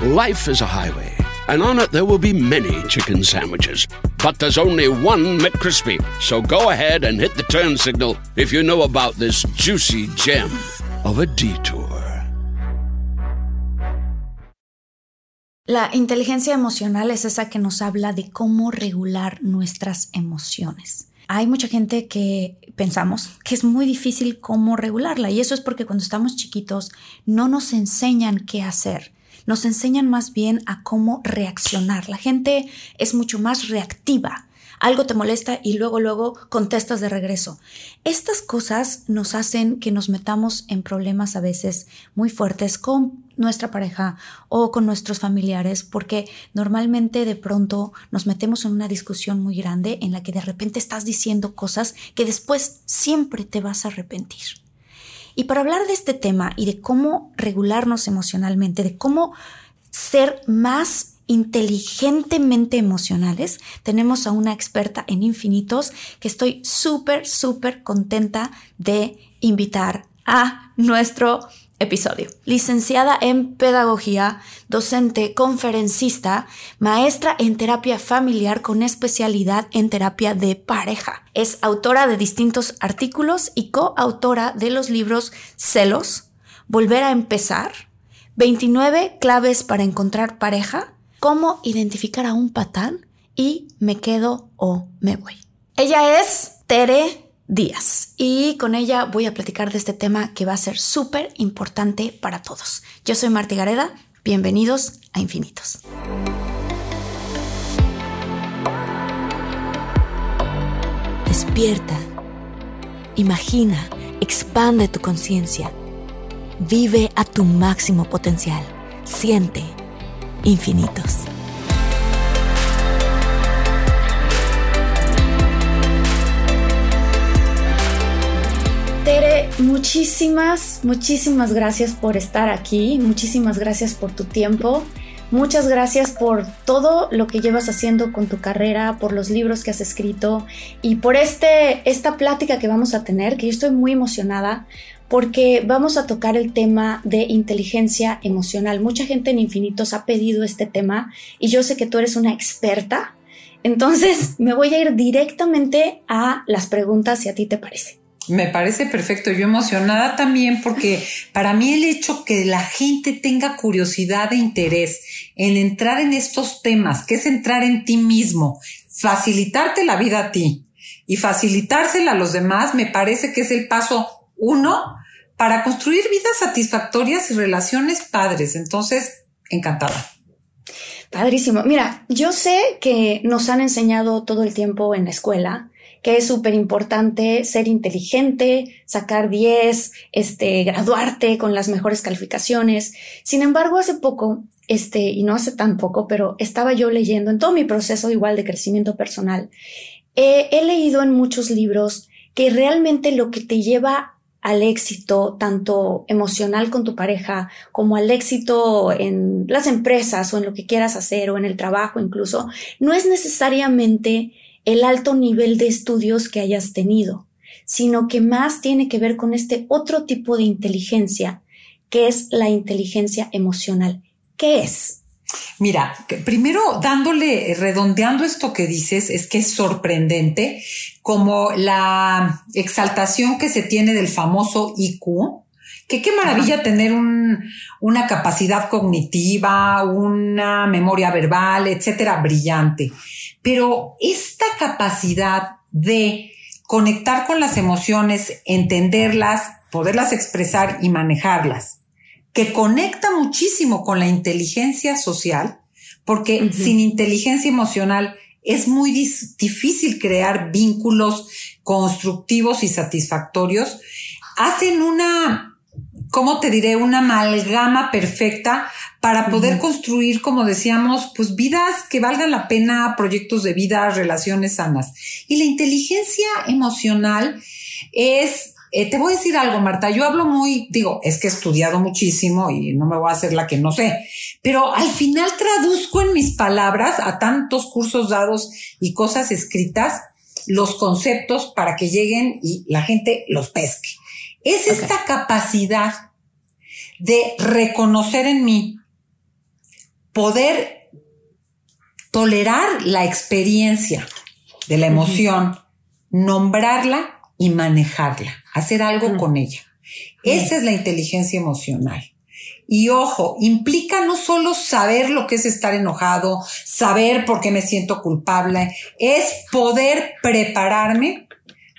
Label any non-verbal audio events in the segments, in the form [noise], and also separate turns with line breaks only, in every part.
Life is a highway, and on it there will be many chicken sandwiches. But there's only one McCrispy. So go ahead and hit the turn signal if you know about this juicy gem of a detour.
La inteligencia emocional es esa que nos habla de cómo regular nuestras emociones. Hay mucha gente que pensamos que es muy difícil cómo regularla y eso es porque cuando estamos chiquitos no nos enseñan qué hacer nos enseñan más bien a cómo reaccionar. La gente es mucho más reactiva. Algo te molesta y luego, luego contestas de regreso. Estas cosas nos hacen que nos metamos en problemas a veces muy fuertes con nuestra pareja o con nuestros familiares porque normalmente de pronto nos metemos en una discusión muy grande en la que de repente estás diciendo cosas que después siempre te vas a arrepentir. Y para hablar de este tema y de cómo regularnos emocionalmente, de cómo ser más inteligentemente emocionales, tenemos a una experta en infinitos que estoy súper, súper contenta de invitar a nuestro episodio. Licenciada en Pedagogía, docente, conferencista, maestra en terapia familiar con especialidad en terapia de pareja. Es autora de distintos artículos y coautora de los libros Celos, Volver a empezar, 29 claves para encontrar pareja, cómo identificar a un patán y me quedo o me voy. Ella es Tere días. Y con ella voy a platicar de este tema que va a ser súper importante para todos. Yo soy Marti Gareda, bienvenidos a Infinitos. Despierta, imagina, expande tu conciencia, vive a tu máximo potencial, siente infinitos. Muchísimas, muchísimas gracias por estar aquí, muchísimas gracias por tu tiempo, muchas gracias por todo lo que llevas haciendo con tu carrera, por los libros que has escrito y por este, esta plática que vamos a tener, que yo estoy muy emocionada porque vamos a tocar el tema de inteligencia emocional. Mucha gente en Infinitos ha pedido este tema y yo sé que tú eres una experta. Entonces me voy a ir directamente a las preguntas si a ti te parece.
Me parece perfecto. Yo emocionada también porque [laughs] para mí el hecho que la gente tenga curiosidad e interés en entrar en estos temas, que es entrar en ti mismo, facilitarte la vida a ti y facilitársela a los demás, me parece que es el paso uno para construir vidas satisfactorias y relaciones padres. Entonces, encantada.
Padrísimo. Mira, yo sé que nos han enseñado todo el tiempo en la escuela que es súper importante ser inteligente, sacar 10, este, graduarte con las mejores calificaciones. Sin embargo, hace poco, este, y no hace tan poco, pero estaba yo leyendo en todo mi proceso igual de crecimiento personal, he leído en muchos libros que realmente lo que te lleva al éxito, tanto emocional con tu pareja, como al éxito en las empresas o en lo que quieras hacer o en el trabajo incluso, no es necesariamente el alto nivel de estudios que hayas tenido, sino que más tiene que ver con este otro tipo de inteligencia, que es la inteligencia emocional. ¿Qué es?
Mira, primero dándole, redondeando esto que dices, es que es sorprendente como la exaltación que se tiene del famoso IQ, que qué maravilla tener una capacidad cognitiva, una memoria verbal, etcétera, brillante. Pero esta capacidad de conectar con las emociones, entenderlas, poderlas expresar y manejarlas, que conecta muchísimo con la inteligencia social, porque sin inteligencia emocional es muy difícil crear vínculos constructivos y satisfactorios, hacen una ¿cómo te diré? Una amalgama perfecta para poder construir, como decíamos, pues vidas que valgan la pena, proyectos de vida, relaciones sanas. Y la inteligencia emocional es eh, te voy a decir algo, Marta. Yo hablo muy, digo, es que he estudiado muchísimo y no me voy a hacer la que no sé, pero al final traduzco en mis palabras a tantos cursos dados y cosas escritas los conceptos para que lleguen y la gente los pesque. Es esta capacidad de reconocer en mí, poder tolerar la experiencia de la emoción, nombrarla y manejarla, hacer algo con ella. Esa es la inteligencia emocional. Y ojo, implica no solo saber lo que es estar enojado, saber por qué me siento culpable, es poder prepararme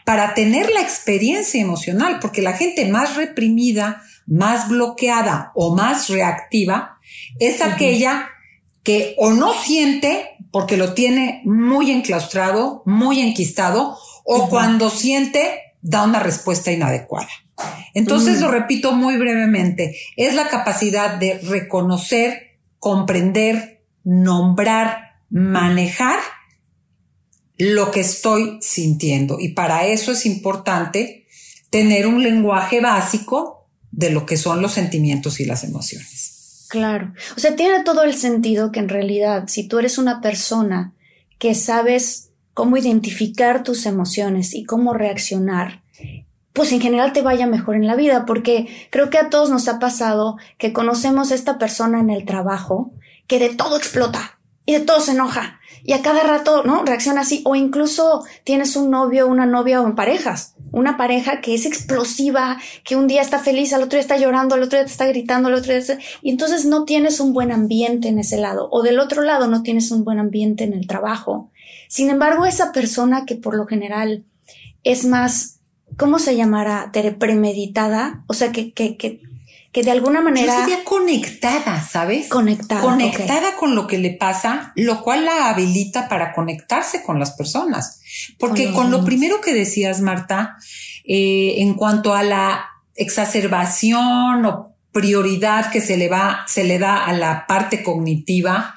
para tener la experiencia emocional, porque la gente más reprimida, más bloqueada o más reactiva es aquella que o no siente porque lo tiene muy enclaustrado, muy enquistado, o cuando siente, da una respuesta inadecuada. Entonces, lo repito muy brevemente, es la capacidad de reconocer, comprender, nombrar, manejar lo que estoy sintiendo. Y para eso es importante tener un lenguaje básico de lo que son los sentimientos y las emociones.
Claro. O sea, tiene todo el sentido que en realidad, si tú eres una persona que sabes cómo identificar tus emociones y cómo reaccionar, pues en general te vaya mejor en la vida, porque creo que a todos nos ha pasado que conocemos a esta persona en el trabajo que de todo explota y de todo se enoja y a cada rato, ¿no? Reacciona así o incluso tienes un novio, una novia o en parejas, una pareja que es explosiva, que un día está feliz, al otro día está llorando, al otro día te está gritando, al otro día está... y entonces no tienes un buen ambiente en ese lado o del otro lado no tienes un buen ambiente en el trabajo sin embargo, esa persona que por lo general es más, ¿cómo se llamará? Premeditada, o sea, que, que, que, que de alguna manera...
Yo conectada, ¿sabes?
Conectada.
Conectada con lo que le pasa, lo cual la habilita para conectarse con las personas. Porque con, lo primero que decías, Marta, eh, en cuanto a la exacerbación o prioridad que se le va, se le da a la parte cognitiva,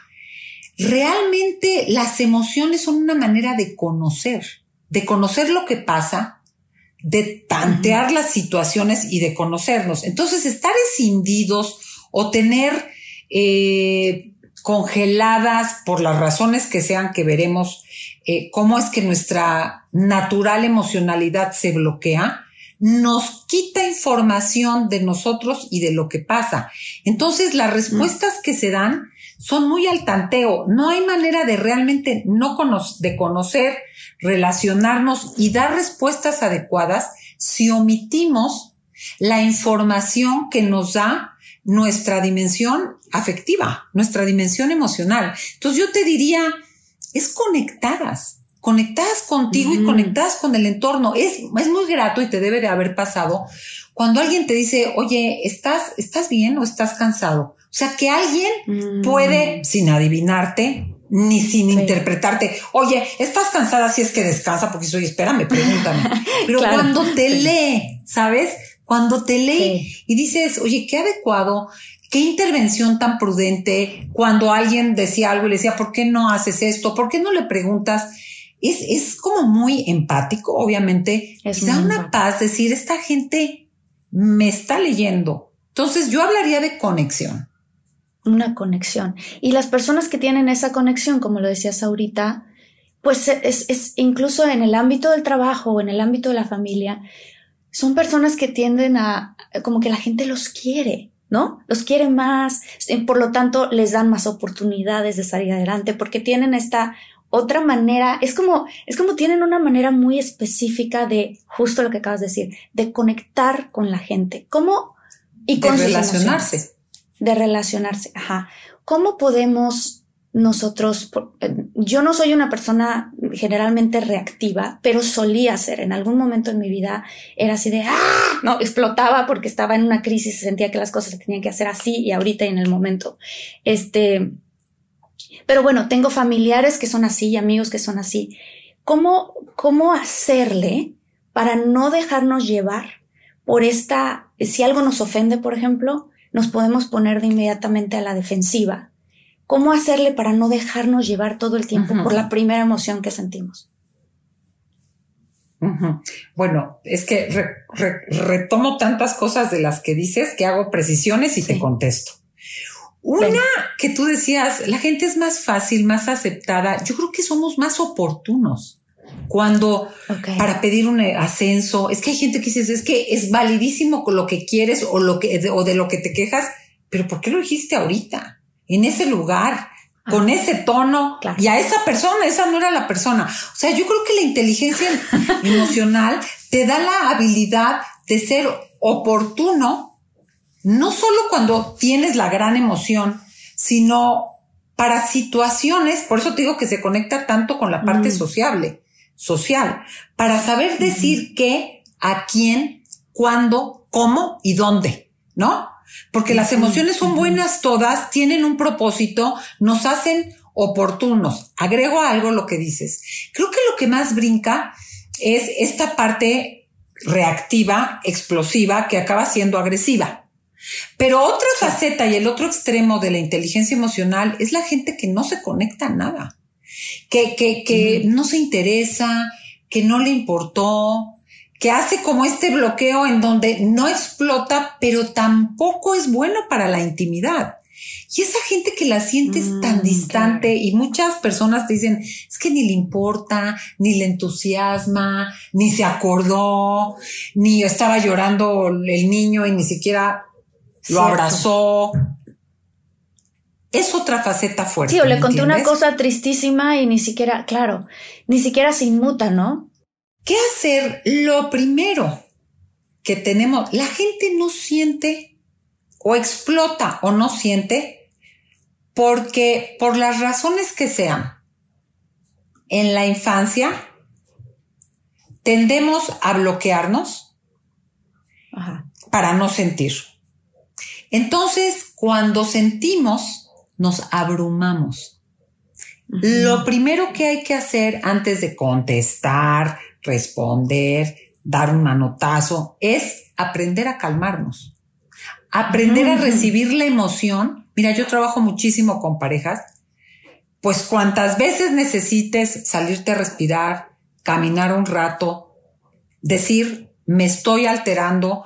realmente las emociones son una manera de conocer, de conocer lo que pasa, de tantear las situaciones y de conocernos. Entonces, estar escindidos o tener eh, congeladas por las razones que sean que veremos eh, cómo es que nuestra natural emocionalidad se bloquea, nos quita información de nosotros y de lo que pasa. Entonces, las respuestas que se dan son muy al tanteo. No hay manera de realmente no de conocer, relacionarnos y dar respuestas adecuadas si omitimos la información que nos da nuestra dimensión afectiva, nuestra dimensión emocional. Entonces yo te diría, es conectadas, conectadas contigo y conectadas con el entorno. Es, es muy grato y te debe de haber pasado cuando alguien te dice, oye, ¿estás, estás bien o estás cansado? O sea, que alguien mm. puede, sin adivinarte, ni sin interpretarte, oye, estás cansada si es que descansa, porque soy, espérame, pregúntame. [laughs] Pero cuando te lee, ¿sabes? Cuando te lee y dices, oye, qué adecuado, qué intervención tan prudente, cuando alguien decía algo y le decía, ¿por qué no haces esto? ¿Por qué no le preguntas? Es, es como muy empático, obviamente. Es da una paz decir, esta gente me está leyendo. Entonces yo hablaría de conexión
una conexión. Y las personas que tienen esa conexión, como lo decías ahorita, pues es, es, incluso en el ámbito del trabajo o en el ámbito de la familia, son personas que tienden a, como que la gente los quiere, ¿no? Los quiere más, por lo tanto les dan más oportunidades de salir adelante porque tienen esta otra manera, es como, es como tienen una manera muy específica de justo lo que acabas de decir, de conectar con la gente. ¿Cómo?
Y con relacionarse
de relacionarse. Ajá. ¿Cómo podemos nosotros, eh, yo no soy una persona generalmente reactiva, pero solía ser. En algún momento en mi vida era así de, ¡ah! No, explotaba porque estaba en una crisis, sentía que las cosas se tenían que hacer así y ahorita y en el momento. Este, pero bueno, tengo familiares que son así y amigos que son así. ¿Cómo, cómo hacerle para no dejarnos llevar por esta si algo nos ofende, por ejemplo, nos podemos poner de inmediatamente a la defensiva. ¿Cómo hacerle para no dejarnos llevar todo el tiempo por la primera emoción que sentimos?
Bueno, es que retomo tantas cosas de las que dices que hago precisiones y te contesto. Una que tú decías, la gente es más fácil, más aceptada. Yo creo que somos más oportunos cuando para pedir un ascenso, es que hay gente que dice, es que es validísimo con lo que quieres o lo que o de lo que te quejas, pero ¿por qué lo dijiste ahorita? En ese lugar, con ese tono y a esa persona, esa no era la persona. O sea, yo creo que la inteligencia [laughs] emocional te da la habilidad de ser oportuno, no solo cuando tienes la gran emoción, sino para situaciones, por eso te digo que se conecta tanto con la parte mm. sociable, social, para saber decir qué, a quién, cuándo, cómo y dónde, ¿no? Porque las emociones son buenas todas, tienen un propósito, nos hacen oportunos. Agrego algo lo que dices. Creo que lo que más brinca es esta parte reactiva, explosiva, que acaba siendo agresiva. Pero otra faceta y el otro extremo de la inteligencia emocional es la gente que no se conecta a nada, que, que, que no se interesa, que no le importó, que hace como este bloqueo en donde no explota, pero tampoco es bueno para la intimidad. Y esa gente que la sientes tan mm, distante y muchas personas te dicen, es que ni le importa, ni le entusiasma, ni se acordó, ni estaba llorando el niño y ni siquiera lo abrazó. Es otra faceta fuerte.
Sí, o le conté una cosa tristísima y ni siquiera, claro, ni siquiera se inmuta, ¿no?
¿Qué hacer? Lo primero que tenemos, la gente no siente o explota o no siente porque por las razones que sean, en la infancia tendemos a bloquearnos para no sentir. Entonces, cuando sentimos, nos abrumamos. Lo primero que hay que hacer antes de contestar, responder, dar un manotazo, es aprender a calmarnos, aprender a recibir la emoción. Mira, yo trabajo muchísimo con parejas, pues cuantas veces necesites salirte a respirar, caminar un rato, decir, me estoy alterando,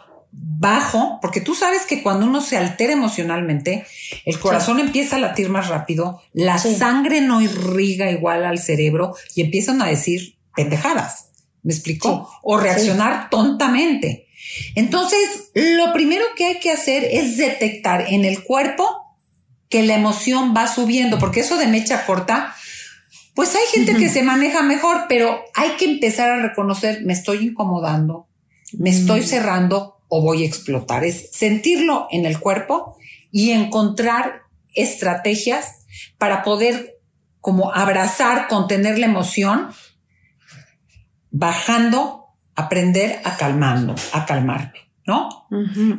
bajo, porque tú sabes que cuando uno se altera emocionalmente, el corazón empieza a latir más rápido, la sangre no irriga igual al cerebro y empiezan a decir pendejadas. ¿Me explicó? O reaccionar tontamente. Entonces, lo primero que hay que hacer es detectar en el cuerpo que la emoción va subiendo, porque eso de mecha corta, pues hay gente que se maneja mejor, pero hay que empezar a reconocer, me estoy incomodando, me estoy cerrando o voy a explotar. Es sentirlo en el cuerpo y encontrar estrategias para poder como abrazar, contener la emoción bajando, aprender a calmando, a calmarme, ¿no?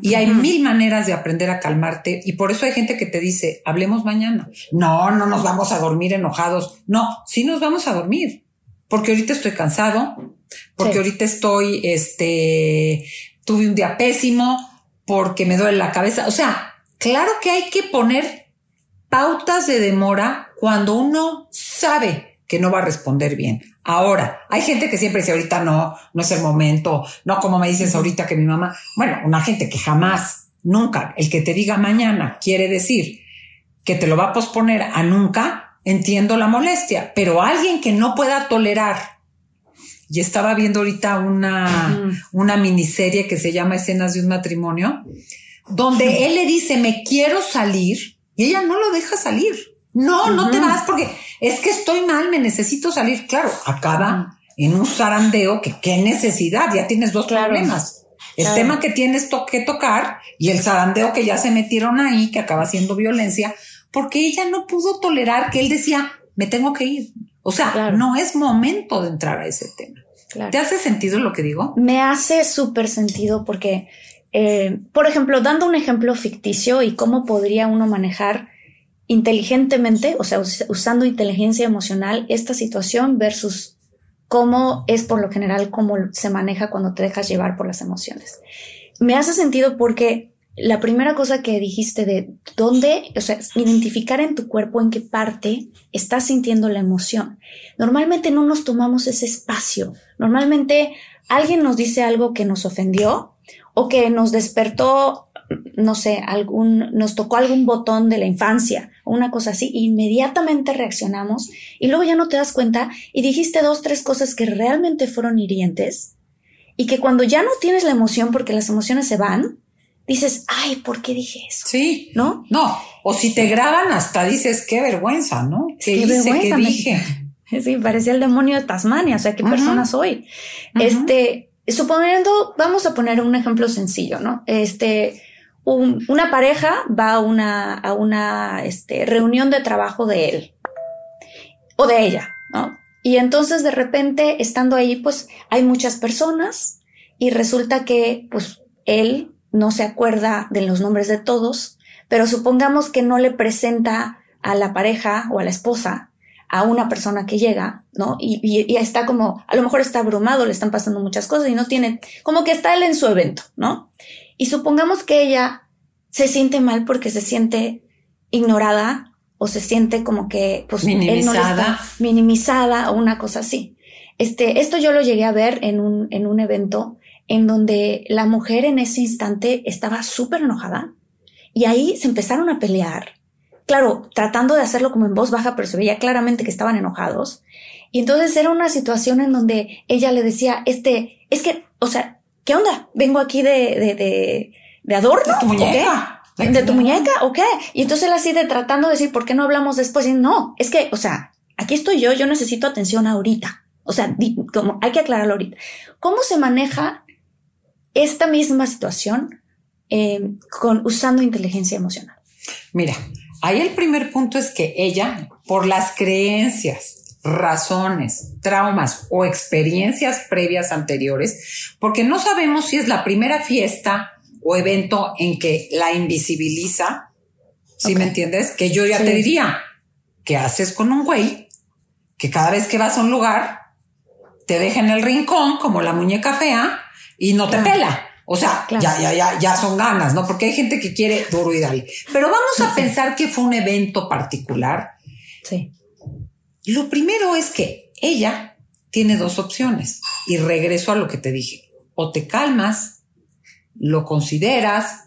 y hay mil maneras de aprender a calmarte y por eso hay gente que te dice, hablemos mañana. No, no nos vamos a dormir enojados. No, sí nos vamos a dormir porque ahorita estoy cansado, porque ahorita estoy, este, tuve un día pésimo, porque me duele la cabeza. O sea, claro que hay que poner pautas de demora cuando uno sabe que no va a responder bien. Ahora, hay gente que siempre dice ahorita no, no es el momento, no como me dices ahorita que mi mamá, bueno, una gente que jamás, nunca, el que te diga mañana quiere decir que te lo va a posponer a nunca, entiendo la molestia, pero alguien que no pueda tolerar. Y estaba viendo ahorita una, una miniserie que se llama Escenas de un matrimonio, donde él le dice, me quiero salir, y ella no lo deja salir. No, no te vas porque es que estoy mal, me necesito salir. Claro, acaba en un zarandeo que qué necesidad, ya tienes dos problemas. El tema que tienes que tocar y el zarandeo que ya se metieron ahí, que acaba siendo violencia, porque ella no pudo tolerar que él decía, me tengo que ir. O sea, no es momento de entrar a ese tema. ¿Te hace sentido lo que digo?
Me hace súper sentido porque, eh, por ejemplo, dando un ejemplo ficticio y cómo podría uno manejar inteligentemente, o sea, usando inteligencia emocional, esta situación versus cómo es por lo general cómo se maneja cuando te dejas llevar por las emociones. me hace sentido porque la primera cosa que dijiste de dónde, o sea, identificar en tu cuerpo en qué parte estás sintiendo la emoción. Normalmente no nos tomamos ese espacio. Normalmente alguien nos dice algo que nos ofendió o que nos despertó, no sé, algún, nos tocó algún botón de la infancia o una cosa así, inmediatamente reaccionamos y luego ya no te das cuenta y dijiste dos, tres cosas que realmente fueron hirientes y que cuando ya no tienes la emoción porque las emociones se van, dices, ay, ¿por qué dije eso?
Sí.
¿No?
No. O si te graban, hasta dices, qué vergüenza, ¿no? ¿Qué, hice? ¿Qué dije? [laughs]
Sí, parecía el demonio de Tasmania, o sea, ¿qué persona soy? Este, suponiendo, vamos a poner un ejemplo sencillo, ¿no? Este, una pareja va a una, a una este, reunión de trabajo de él o de ella, ¿no? Y entonces de repente, estando ahí, pues hay muchas personas y resulta que, pues, él no se acuerda de los nombres de todos, pero supongamos que no le presenta a la pareja o a la esposa a una persona que llega, ¿no? Y, está como, a lo mejor está abrumado, le están pasando muchas cosas y no tiene, como que está él en su evento, ¿no? Y supongamos que ella se siente mal porque se siente ignorada o se siente como que, pues,
minimizada,
minimizada o una cosa así. Este, esto yo lo llegué a ver en un, en un evento en donde la mujer en ese instante estaba súper enojada y ahí se empezaron a pelear. Claro, tratando de hacerlo como en voz baja, pero se veía claramente que estaban enojados. Y entonces era una situación en donde ella le decía, este, es que, o sea, ¿qué onda? Vengo aquí de, de, de, de adorno.
¿De tu muñeca?
¿De tu muñeca o qué? Y entonces él así de tratando de decir, ¿por qué no hablamos después? Y no, es que, o sea, aquí estoy yo, yo necesito atención ahorita. O sea, como hay que aclararlo ahorita. ¿Cómo se maneja esta misma situación eh, con, usando inteligencia emocional?
Mira, ahí el primer punto es que ella, por las creencias, razones, traumas o experiencias previas anteriores, porque no sabemos si es la primera fiesta o evento en que la invisibiliza, si me entiendes? Que yo ya te diría, ¿qué haces con un güey que cada vez que vas a un lugar te deja en el rincón como la muñeca fea y no te pela. O sea, ya, ya, ya, ya son ganas, ¿no? Porque hay gente que quiere duro y dale. Pero vamos a pensar que fue un evento particular.
Sí.
Lo primero es que ella tiene dos opciones y regreso a lo que te dije. O te calmas, lo consideras,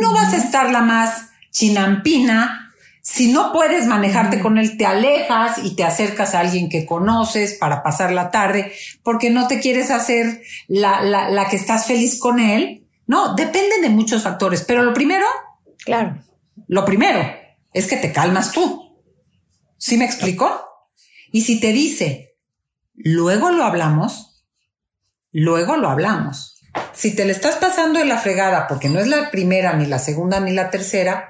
no vas a estar la más chinampina si no puedes manejarte con él, te alejas y te acercas a alguien que conoces para pasar la tarde porque no te quieres hacer la, la, la que estás feliz con él. No, depende de muchos factores, pero lo primero,
claro,
lo primero es que te calmas tú. ¿Sí me explico? Y si te dice, luego lo hablamos, luego lo hablamos. Si te le estás pasando de la fregada porque no es la primera, ni la segunda, ni la tercera,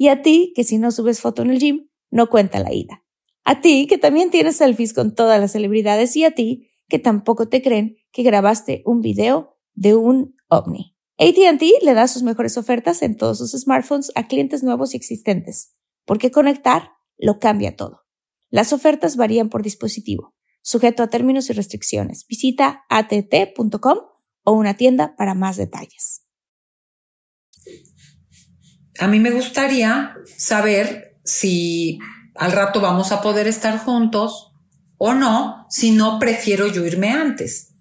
y a ti, que si no subes foto en el gym, no cuenta la ida. A ti, que también tienes selfies con todas las celebridades. Y a ti, que tampoco te creen que grabaste un video de un ovni. ATT le da sus mejores ofertas en todos sus smartphones a clientes nuevos y existentes, porque conectar lo cambia todo. Las ofertas varían por dispositivo, sujeto a términos y restricciones. Visita att.com o una tienda para más detalles
a mí me gustaría saber si al rato vamos a poder estar juntos o no, si no prefiero yo irme antes.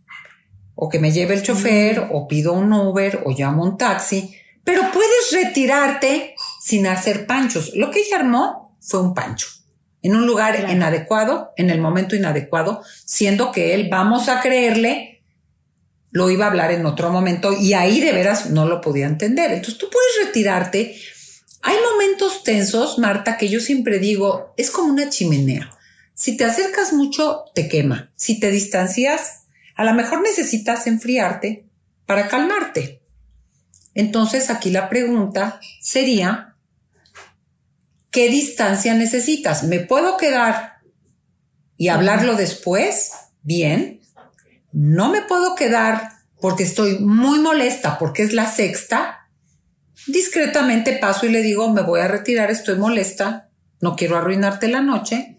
O que me lleve el chofer, o pido un Uber, o llamo un taxi, pero puedes retirarte sin hacer panchos. Lo que ella armó fue un pancho, en un lugar inadecuado, en el momento inadecuado, siendo que él, vamos a creerle, lo iba a hablar en otro momento y ahí de veras no lo podía entender. Entonces tú puedes retirarte. Hay momentos tensos, Marta, que yo siempre digo, es como una chimenea. Si te acercas mucho, te quema. Si te distancias, a lo mejor necesitas enfriarte para calmarte. Entonces aquí la pregunta sería, ¿qué distancia necesitas? ¿Me puedo quedar y hablarlo después? Bien. No me puedo quedar porque estoy muy molesta porque es la sexta. Discretamente paso y le digo, me voy a retirar, estoy molesta, no quiero arruinarte la noche.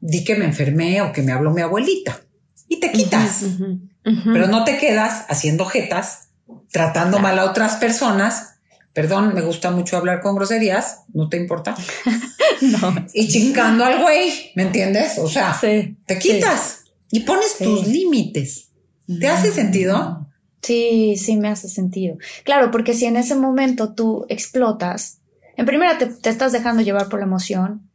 Di que me enfermé o que me habló mi abuelita. Y te quitas. Pero no te quedas haciendo jetas, tratando mal a otras personas. Perdón, me gusta mucho hablar con groserías, ¿no te importa? [laughs] no. Y chingando al güey, ¿me entiendes? O sea, te quitas y pones tus límites. ¿Te hace sentido?
Sí, sí me hace sentido. Claro, porque si en ese momento tú explotas, en primera te, te estás dejando llevar por la emoción,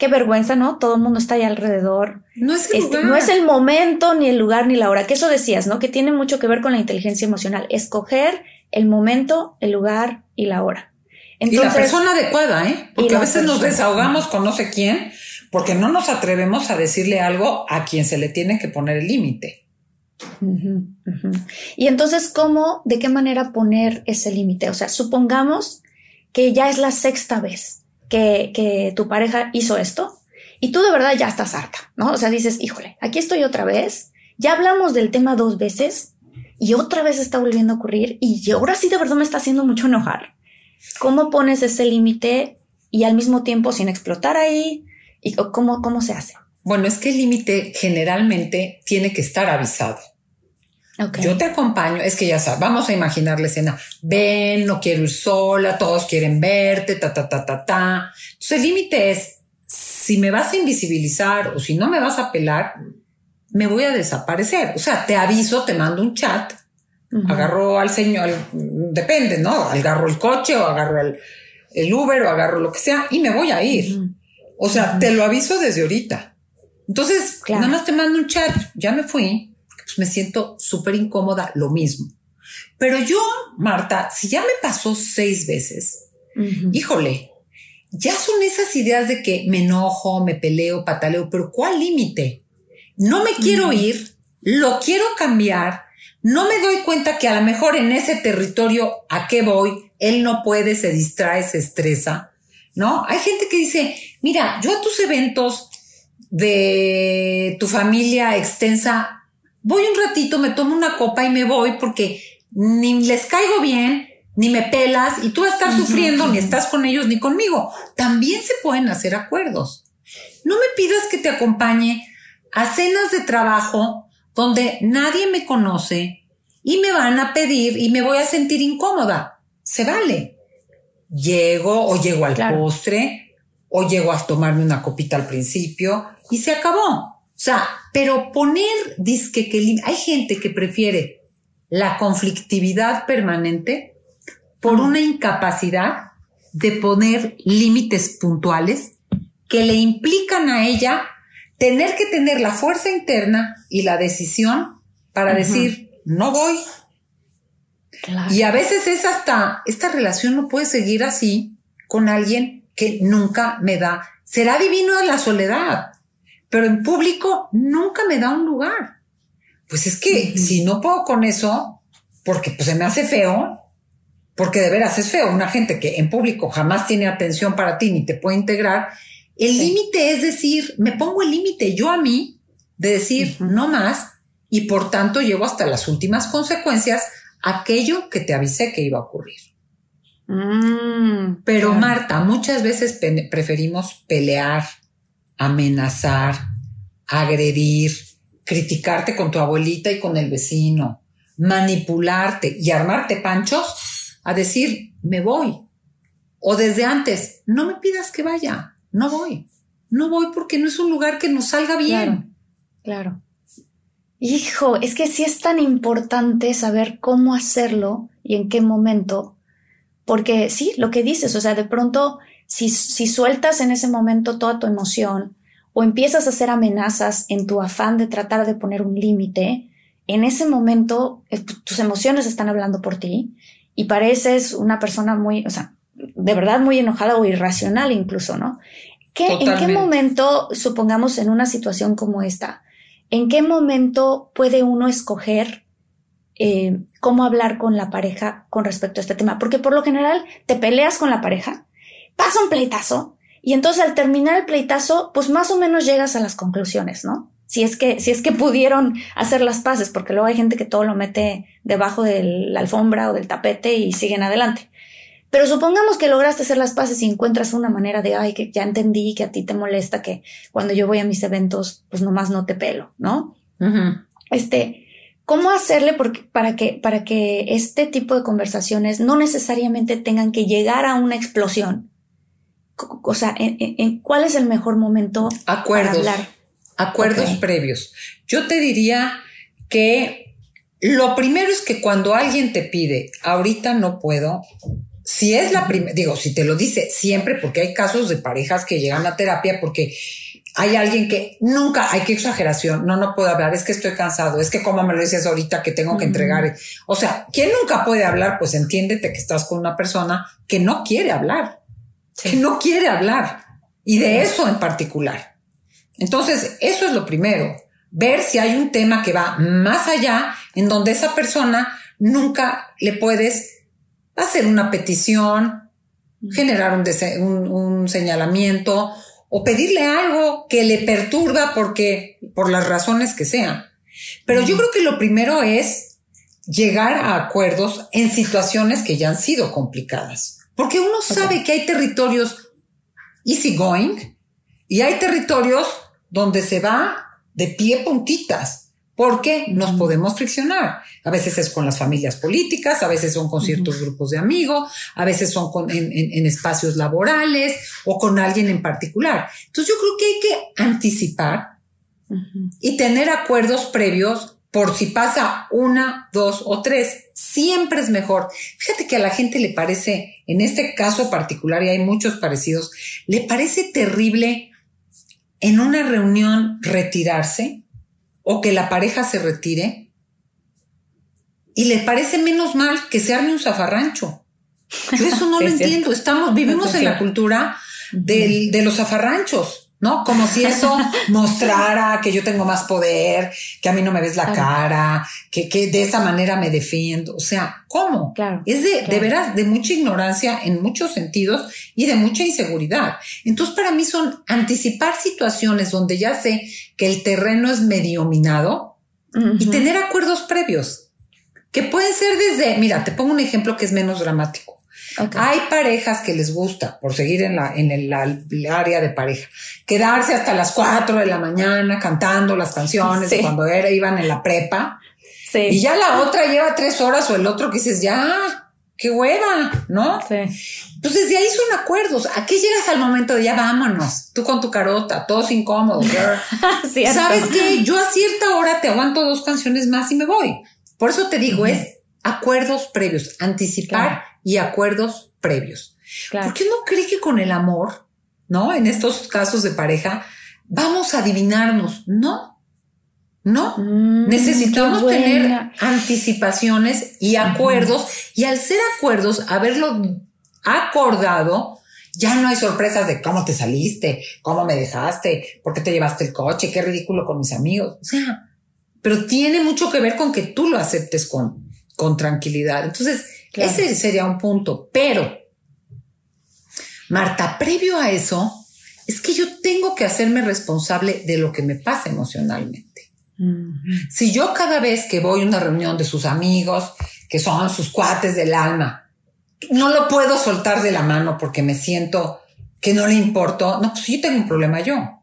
qué vergüenza, ¿no? Todo el mundo está ahí alrededor.
No es, el
este, no es el momento, ni el lugar, ni la hora. Que eso decías, ¿no? Que tiene mucho que ver con la inteligencia emocional. Escoger el momento, el lugar y la hora.
y la persona adecuada, ¿eh? Porque a veces nos desahogamos con no sé quién, porque no nos atrevemos a decirle algo a quien se le tiene que poner el límite.
Y entonces, ¿cómo, de qué manera poner ese límite? O sea, supongamos que ya es la sexta vez que, tu pareja hizo esto y tú de verdad ya estás harta, ¿no? O sea, dices, híjole, aquí estoy otra vez, ya hablamos del tema dos veces y otra vez está volviendo a ocurrir y ahora sí de verdad me está haciendo mucho enojar. ¿Cómo pones ese límite y al mismo tiempo sin explotar ahí? ¿Y cómo, cómo se hace?
Bueno, es que el límite generalmente tiene que estar avisado. Yo te acompaño, es que ya sabes, vamos a imaginar la escena. Ven, no quiero ir sola, todos quieren verte, ta, ta, ta, ta, ta. Entonces el límite es, si me vas a invisibilizar o si no me vas a pelar, me voy a desaparecer. O sea, te aviso, te mando un chat, agarro al señor, depende, ¿no? Agarro el coche o agarro el, el, Uber o agarro lo que sea y me voy a ir. O sea, te lo aviso desde ahorita. Entonces, nada más te mando un chat, ya me fui me siento súper incómoda, lo mismo. Pero yo, Marta, si ya me pasó seis veces, híjole, ya son esas ideas de que me enojo, me peleo, pataleo, pero ¿cuál límite? No me quiero ir, lo quiero cambiar, no me doy cuenta que a lo mejor en ese territorio a qué voy, él no puede, se distrae, se estresa, ¿no? Hay gente que dice, mira, yo a tus eventos de tu familia extensa voy un ratito, me tomo una copa y me voy porque ni les caigo bien, ni me pelas y tú vas a estar sufriendo, ni estás con ellos ni conmigo. También se pueden hacer acuerdos. No me pidas que te acompañe a cenas de trabajo donde nadie me conoce y me van a pedir y me voy a sentir incómoda. Se vale. Llego o llego al postre o llego a tomarme una copita al principio y se acabó. O sea, pero poner disque que hay gente que prefiere la conflictividad permanente por una incapacidad de poner límites puntuales que le implican a ella tener que tener la fuerza interna y la decisión para decir, no voy. Y a veces es hasta, esta relación no puede seguir así con alguien que nunca me da. Será divino la soledad pero en público nunca me da un lugar. Pues es que si no puedo con eso, porque pues se me hace feo, porque de veras es feo, una gente que en público jamás tiene atención para ti ni te puede integrar, el límite es decir, me pongo el límite yo a mí de decir no más y por tanto llevo hasta las últimas consecuencias aquello que te avisé que iba a ocurrir. Mm, Pero Marta, muchas veces preferimos pelear, amenazar, agredir, criticarte con tu abuelita y con el vecino, manipularte y armarte panchos a decir, me voy. O desde antes, no me pidas que vaya, no voy. No voy porque no es un lugar que nos salga
bien. Claro. Hijo, es que sí es tan importante saber cómo hacerlo y en qué momento, porque sí, lo que dices, o sea, de pronto si, si sueltas en ese momento toda tu emoción o empiezas a hacer amenazas en tu afán de tratar de poner un límite, en ese momento eh, tus emociones están hablando por ti y pareces una persona muy, o sea, de verdad muy enojada o irracional incluso, ¿no? ¿Qué, ¿En qué momento, supongamos en una situación como esta, en qué momento puede uno escoger eh, cómo hablar con la pareja con respecto a este tema, porque por lo general te peleas con la pareja, pasa un pleitazo y entonces al terminar el pleitazo, pues más o menos llegas a las conclusiones, ¿no? Si es que, si es que pudieron hacer las paces, porque luego hay gente que todo lo mete debajo de la alfombra o del tapete y siguen adelante. Pero supongamos que lograste hacer las paces y encuentras una manera de, ay, que ya entendí que a ti te molesta que cuando yo voy a mis eventos, pues nomás no te pelo, ¿no? Este, ¿cómo hacerle para, que, para que este tipo de conversaciones no necesariamente tengan que llegar a una explosión? O sea, ¿en, cuál es el mejor momento
Acuerdos. para hablar? Acuerdos previos. Yo te diría que lo primero es que cuando alguien te pide, ahorita no puedo, si es la primera, digo, si te lo dice siempre, porque hay casos de parejas que llegan a terapia porque hay alguien que nunca, hay que exageración, no, no puedo hablar, es que estoy cansado, es que como me lo dices ahorita que tengo que entregar. O sea, ¿quién nunca puede hablar? Pues entiéndete que estás con una persona que no quiere hablar, que no quiere hablar. Y de eso en particular. Entonces, eso es lo primero. Ver si hay un tema que va más allá, en donde esa persona nunca le puedes hacer una petición, generar un, señalamiento o pedirle algo que le perturba porque, por las razones que sean. Pero yo creo que lo primero es llegar a acuerdos en situaciones que ya han sido complicadas. Porque uno sabe que hay territorios easy going y hay territorios donde se va de pie puntitas porque nos podemos friccionar. A veces es con las familias políticas, a veces son con ciertos grupos de amigos, a veces son en, espacios laborales o con alguien en particular. Entonces yo creo que hay que anticipar y tener acuerdos previos por si pasa una, dos o tres. Siempre es mejor. Fíjate que a la gente le parece, en este caso particular, y hay muchos parecidos, le parece terrible en una reunión retirarse o que la pareja se retire y le parece menos mal que se arme un zafarrancho. Yo eso no [laughs] lo entiendo. Estamos, vivimos en la cultura de los zafarranchos. ¿No? Como si eso [laughs] mostrara que yo tengo más poder, que a mí no me ves la cara, que, que, de esa manera me defiendo. O sea, ¿cómo?
Claro.
Es de, de veras de mucha ignorancia en muchos sentidos y de mucha inseguridad. Entonces, para mí son anticipar situaciones donde ya sé que el terreno es medio minado y tener acuerdos previos. Que pueden ser desde, mira, te pongo un ejemplo que es menos dramático. Hay parejas que les gusta, por seguir en la, en el, área de pareja, quedarse hasta las 4 de la mañana cantando las canciones de cuando era, iban en la prepa. Y ya la otra lleva tres horas o el otro que dices, ya, qué hueva, ¿no? Sí. Pues desde ahí son acuerdos. Aquí llegas al momento de ya vámonos, tú con tu carota, todos incómodos. [laughs] ¿Sabes qué? Yo a cierta hora te aguanto dos canciones más y me voy. Por eso te digo, es acuerdos previos, anticipar y acuerdos previos. ¿Por qué no cree que con el amor, no? En estos casos de pareja, vamos a adivinarnos. No, no. Mm, Necesitamos tener anticipaciones y acuerdos y al ser acuerdos, haberlo acordado, ya no hay sorpresas de cómo te saliste, cómo me dejaste, por qué te llevaste el coche, qué ridículo con mis amigos. O sea, pero tiene mucho que ver con que tú lo aceptes con, con tranquilidad. Entonces, ese sería un punto. Pero, Marta, previo a eso, es que yo tengo que hacerme responsable de lo que me pasa emocionalmente. Si yo cada vez que voy a una reunión de sus amigos, que son sus cuates del alma, no lo puedo soltar de la mano porque me siento que no le importo, no, pues yo tengo un problema yo.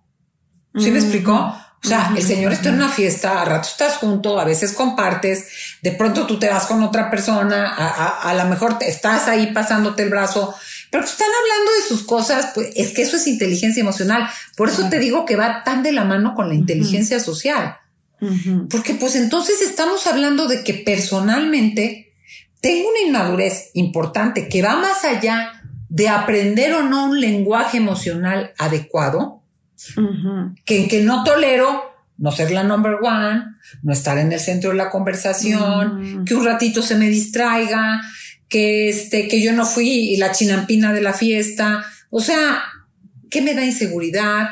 ¿Sí me explicó? O sea, el Señor está en una fiesta, a rato estás junto, a veces compartes, de pronto tú te vas con otra persona, a, lo mejor estás ahí pasándote el brazo, pero están hablando de sus cosas, pues es que eso es inteligencia emocional. Por eso te digo que va tan de la mano con la inteligencia social. Porque pues entonces estamos hablando de que personalmente tengo una inmadurez importante que va más allá de aprender o no un lenguaje emocional adecuado que, que no tolero no ser la number one, no estar en el centro de la conversación, que un ratito se me distraiga, que este, que yo no fui la chinampina de la fiesta. O sea, ¿qué me da inseguridad?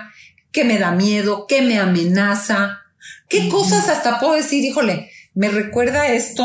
¿Qué me da miedo? ¿Qué me amenaza? ¿Qué cosas hasta puedo decir? Híjole, me recuerda esto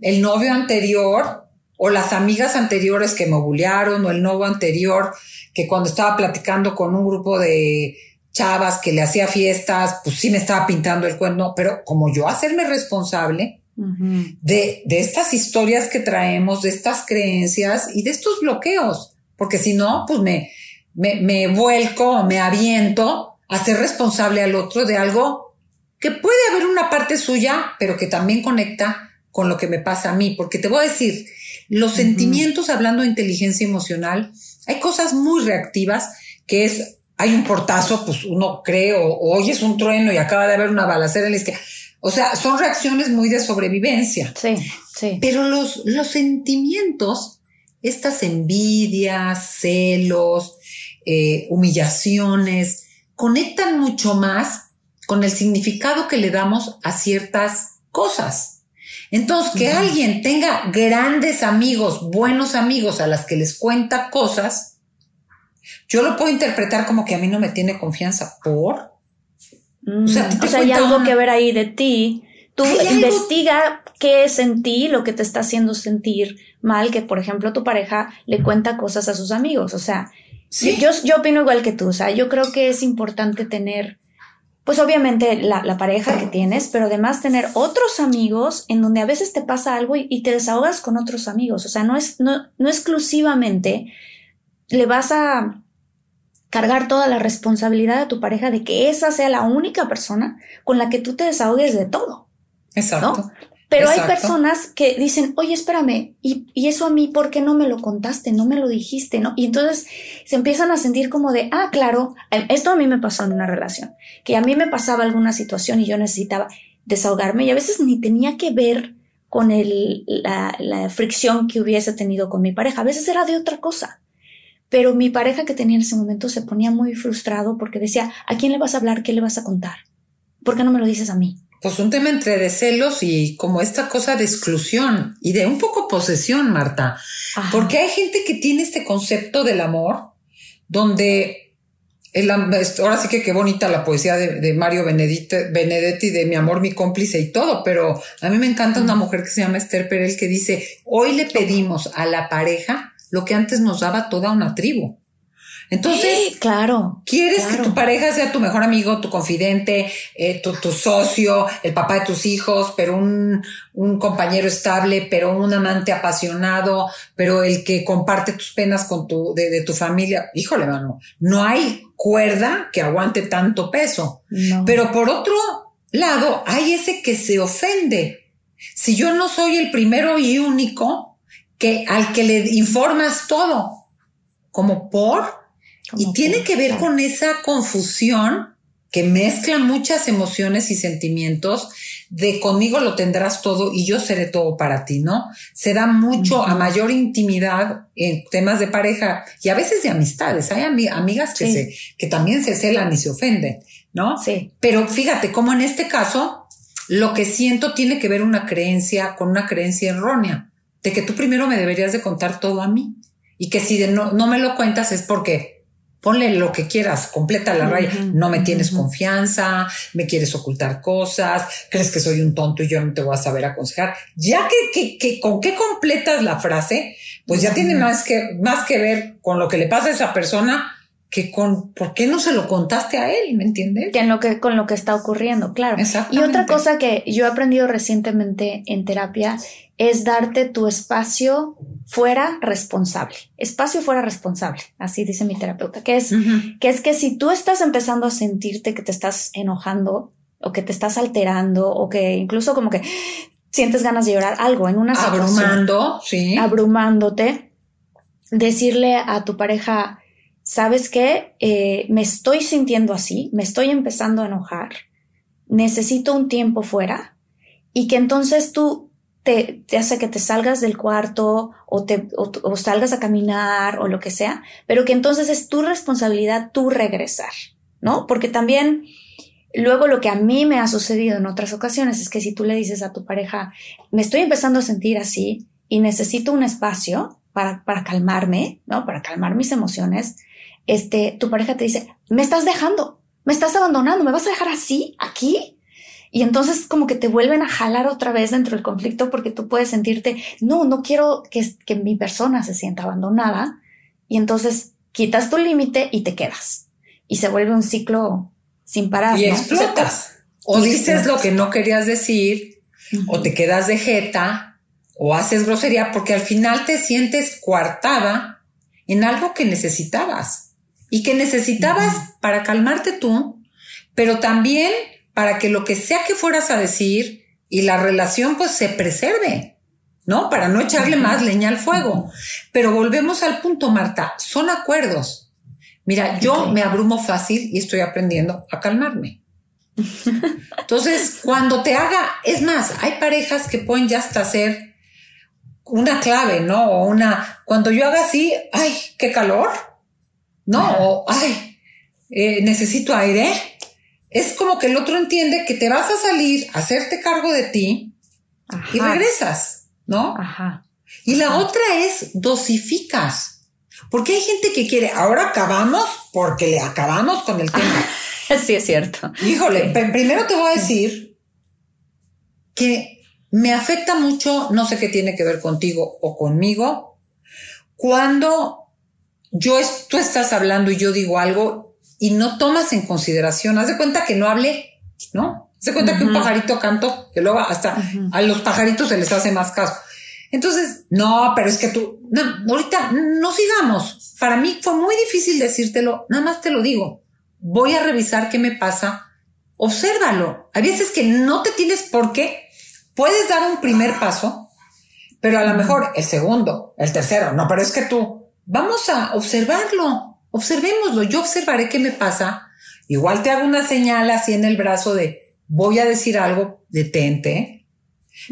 el novio anterior o las amigas anteriores que me bullearon o el novio anterior que cuando estaba platicando con un grupo de chavas que le hacía fiestas, pues sí me estaba pintando el cuerno, pero como yo hacerme responsable de, de estas historias que traemos, de estas creencias y de estos bloqueos, porque si no, pues me, me, me vuelco, me aviento a ser responsable al otro de algo que puede haber una parte suya, pero que también conecta con lo que me pasa a mí, porque te voy a decir, los sentimientos, hablando de inteligencia emocional, hay cosas muy reactivas que es, hay un portazo, pues uno cree o, hoy es un trueno y acaba de haber una balacera en la izquierda. O sea, son reacciones muy de sobrevivencia.
Sí, sí.
Pero los, los sentimientos, estas envidias, celos, eh, humillaciones, conectan mucho más con el significado que le damos a ciertas cosas. Entonces, que alguien tenga grandes amigos, buenos amigos a las que les cuenta cosas, yo lo puedo interpretar como que a mí no me tiene confianza por.
o sea, mm, hay algo que ver ahí de ti. Tú investiga qué es en ti lo que te está haciendo sentir mal, que por ejemplo tu pareja le cuenta cosas a sus amigos. O sea, yo, yo opino igual que tú. O sea, yo creo que es importante tener pues obviamente la, pareja que tienes, pero además tener otros amigos en donde a veces te pasa algo y, te desahogas con otros amigos. O sea, no es, no, no exclusivamente le vas a cargar toda la responsabilidad a tu pareja de que esa sea la única persona con la que tú te desahogues de todo.
Exacto.
Pero hay personas que dicen, oye, espérame, y, y, eso a mí, ¿por qué no me lo contaste? No me lo dijiste, ¿no? Y entonces se empiezan a sentir como de, ah, claro, eh, esto a mí me pasó en una relación, que a mí me pasaba alguna situación y yo necesitaba desahogarme y a veces ni tenía que ver con el, la, la fricción que hubiese tenido con mi pareja, a veces era de otra cosa. Pero mi pareja que tenía en ese momento se ponía muy frustrado porque decía, ¿a quién le vas a hablar? ¿Qué le vas a contar? ¿Por qué no me lo dices a mí?
pues un tema entre de celos y como esta cosa de exclusión y de un poco posesión, Marta. Porque hay gente que tiene este concepto del amor donde el, ahora sí que qué bonita la poesía de, Mario Benedetti de mi amor, mi cómplice y todo, pero a mí me encanta una mujer que se llama Esther Perel que dice, hoy le pedimos a la pareja lo que antes nos daba toda una tribu. Entonces,
claro.
Quieres que tu pareja sea tu mejor amigo, tu confidente, eh, tu, tu, socio, el papá de tus hijos, pero un, un compañero estable, pero un amante apasionado, pero el que comparte tus penas con tu, de, de tu familia. Híjole, mano, no hay cuerda que aguante tanto peso. Pero por otro lado, hay ese que se ofende. Si yo no soy el primero y único que al que le informas todo, como por y tiene que ver con esa confusión que mezcla muchas emociones y sentimientos de conmigo lo tendrás todo y yo seré todo para ti, ¿no? Se da mucho a mayor intimidad en temas de pareja y a veces de amistades. Hay amigas que se, que también se celan y se ofenden, ¿no?
Sí.
Pero fíjate cómo en este caso lo que siento tiene que ver una creencia con una creencia errónea de que tú primero me deberías de contar todo a mí y que si no, no me lo cuentas es porque ponle lo que quieras, completa la raya. No me tienes confianza, me quieres ocultar cosas, crees que soy un tonto y yo no te voy a saber aconsejar. Ya que, que, con qué completas la frase, pues ya tiene más que, más que ver con lo que le pasa a esa persona que con por qué no se lo contaste a él, ¿me entiendes?
Que en lo que con lo que está ocurriendo, claro. Y otra cosa que yo he aprendido recientemente en terapia es darte tu espacio fuera responsable. Espacio fuera responsable, así dice mi terapeuta, que es que es que si tú estás empezando a sentirte que te estás enojando o que te estás alterando o que incluso como que sientes ganas de llorar algo en una
situación abrumando, sí,
abrumándote, decirle a tu pareja ¿sabes qué? Eh, me estoy sintiendo así, me estoy empezando a enojar, necesito un tiempo fuera y que entonces tú te, te hace que te salgas del cuarto o, te, o, salgas a caminar o lo que sea, pero que entonces es tu responsabilidad tú regresar, ¿no? Porque también luego lo que a mí me ha sucedido en otras ocasiones es que si tú le dices a tu pareja, me estoy empezando a sentir así y necesito un espacio para, para calmarme, ¿no? Para calmar mis emociones, este, tu pareja te dice, me estás dejando, me estás abandonando, me vas a dejar así, aquí. Y entonces como que te vuelven a jalar otra vez dentro del conflicto porque tú puedes sentirte, no, no quiero que, que mi persona se sienta abandonada. Y entonces quitas tu límite y te quedas. Y se vuelve un ciclo sin parar.
Y explotas. O dices lo que no querías decir, o te quedas de jeta, o haces grosería, porque al final te sientes coartada en algo que necesitabas. Y que necesitabas para calmarte tú, pero también para que lo que sea que fueras a decir y la relación pues se preserve, ¿no? Para no echarle más leña al fuego. Pero volvemos al punto, Marta, son acuerdos. Mira, yo me abrumo fácil y estoy aprendiendo a calmarme. [laughs] Entonces, cuando te haga, es más, hay parejas que pueden ya hasta hacer una clave, ¿no? O una, cuando yo haga así, ay, qué calor, ¿no? O, ay, eh, necesito aire es como que el otro entiende que te vas a salir, a hacerte cargo de ti y regresas, ¿no? Ajá. Y la otra es dosificas. Porque hay gente que quiere, ahora acabamos porque le acabamos con el tema. [laughs]
sí, es cierto.
Híjole, primero te voy a decir que me afecta mucho, no sé qué tiene que ver contigo o conmigo, cuando yo, tú estás hablando y yo digo algo y no tomas en consideración, haz de cuenta que no hable, ¿no? Haz de cuenta que un pajarito canto, que luego hasta a los pajaritos se les hace más caso. Entonces, no, pero es que tú, no, ahorita no sigamos. Para mí fue muy difícil decírtelo, nada más te lo digo. Voy a revisar qué me pasa. Obsérvalo. Hay veces que no te tienes por qué. Puedes dar un primer paso, pero a lo mejor el segundo, el tercero, no, pero es que tú, vamos a observarlo observémoslo, yo observaré qué me pasa. Igual te hago una señal así en el brazo de voy a decir algo, detente.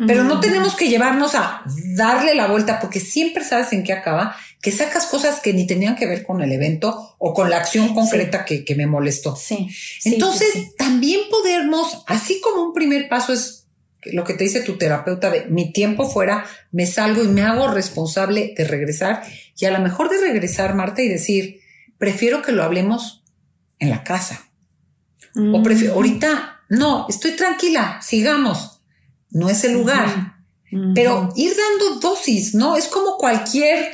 Pero no tenemos que llevarnos a darle la vuelta porque siempre sabes en qué acaba, que sacas cosas que ni tenían que ver con el evento o con la acción concreta que, me molestó. Sí. Entonces, también podemos, así como un primer paso es lo que te dice tu terapeuta de mi tiempo fuera, me salgo y me hago responsable de regresar y a lo mejor de regresar, Marta, y decir, prefiero que lo hablemos en la casa. O prefiero, ahorita, no, estoy tranquila, sigamos. No es el lugar. Pero ir dando dosis, ¿no? Es como cualquier,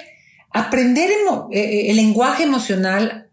aprender eh, eh, el lenguaje emocional,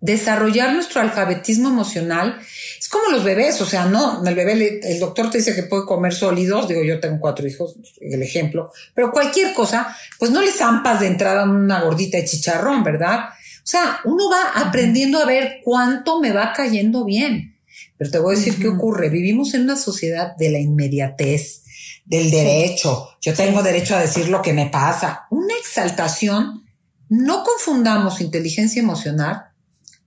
desarrollar nuestro alfabetismo emocional. Es como los bebés, o sea, no, el bebé, el doctor te dice que puede comer sólidos, digo, yo tengo cuatro hijos, el ejemplo, pero cualquier cosa, pues no le zampas de entrada una gordita de chicharrón, ¿verdad? O sea, uno va aprendiendo a ver cuánto me va cayendo bien. Pero te voy a decir qué ocurre. Vivimos en una sociedad de la inmediatez, del derecho. Yo tengo derecho a decir lo que me pasa. Una exaltación. No confundamos inteligencia emocional